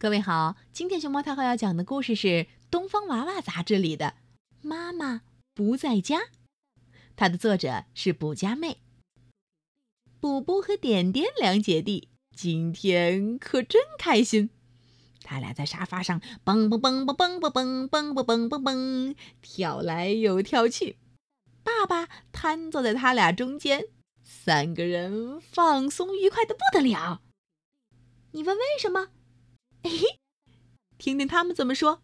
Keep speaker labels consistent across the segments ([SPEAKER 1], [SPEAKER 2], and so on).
[SPEAKER 1] 各位好，今天熊猫太后要讲的故事是《东方娃娃》杂志里的《妈妈不在家》，它的作者是卜家妹。卜卜和点点两姐弟今天可真开心，他俩在沙发上蹦蹦蹦蹦蹦蹦蹦蹦蹦蹦蹦蹦跳来又跳去，爸爸瘫坐在他俩中间，三个人放松愉快的不得了。你问为什么？哎，听听他们怎么说。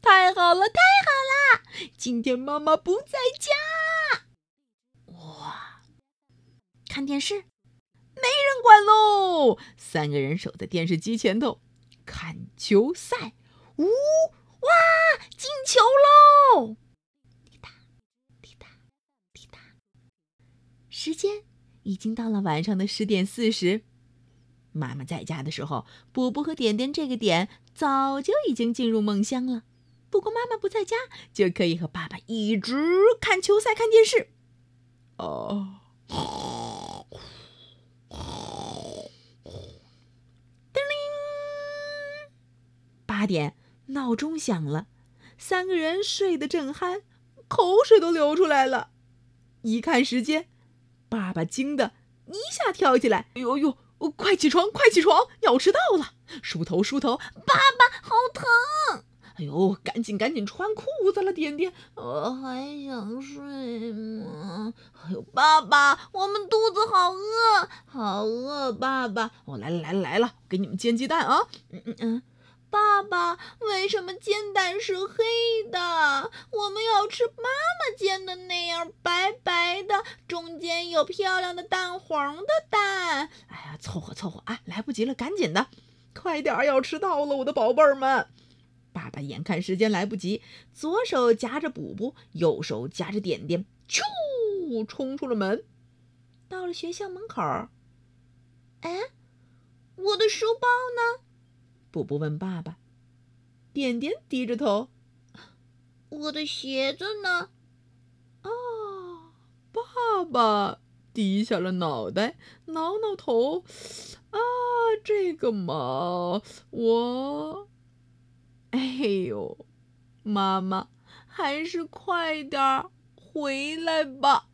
[SPEAKER 1] 太好了，太好了！今天妈妈不在家。哇，看电视，没人管喽。三个人守在电视机前头看球赛。呜哇，进球喽！滴答滴答滴答。时间已经到了晚上的十点四十。妈妈在家的时候，波波和点点这个点早就已经进入梦乡了。不过妈妈不在家，就可以和爸爸一直看球赛、看电视。哦，叮铃，八点，闹钟响了。三个人睡得正酣，口水都流出来了。一看时间，爸爸惊得一下跳起来：“哎呦呦！”快起床，快起床，要迟到了！梳头，梳头，
[SPEAKER 2] 爸爸好疼！
[SPEAKER 1] 哎呦，赶紧赶紧穿裤子了，点点，
[SPEAKER 2] 我还想睡吗？哎呦，爸爸，我们肚子好饿，好饿，爸爸！
[SPEAKER 1] 哦，来了来了来了，给你们煎鸡蛋啊！
[SPEAKER 2] 嗯嗯嗯。爸爸，为什么煎蛋是黑的？我们要吃妈妈煎的那样白白的，中间有漂亮的蛋黄的蛋。
[SPEAKER 1] 哎呀，凑合凑合啊，来不及了，赶紧的，快点，要迟到了，我的宝贝儿们！爸爸眼看时间来不及，左手夹着补补，右手夹着点点，咻，冲出了门，到了学校门口。
[SPEAKER 2] 哎，我的书包呢？
[SPEAKER 1] 补补问爸爸：“点点低着头，
[SPEAKER 2] 我的鞋子呢？”
[SPEAKER 1] 啊，爸爸低下了脑袋，挠挠头：“啊，这个嘛，我……哎呦，妈妈，还是快点儿回来吧。”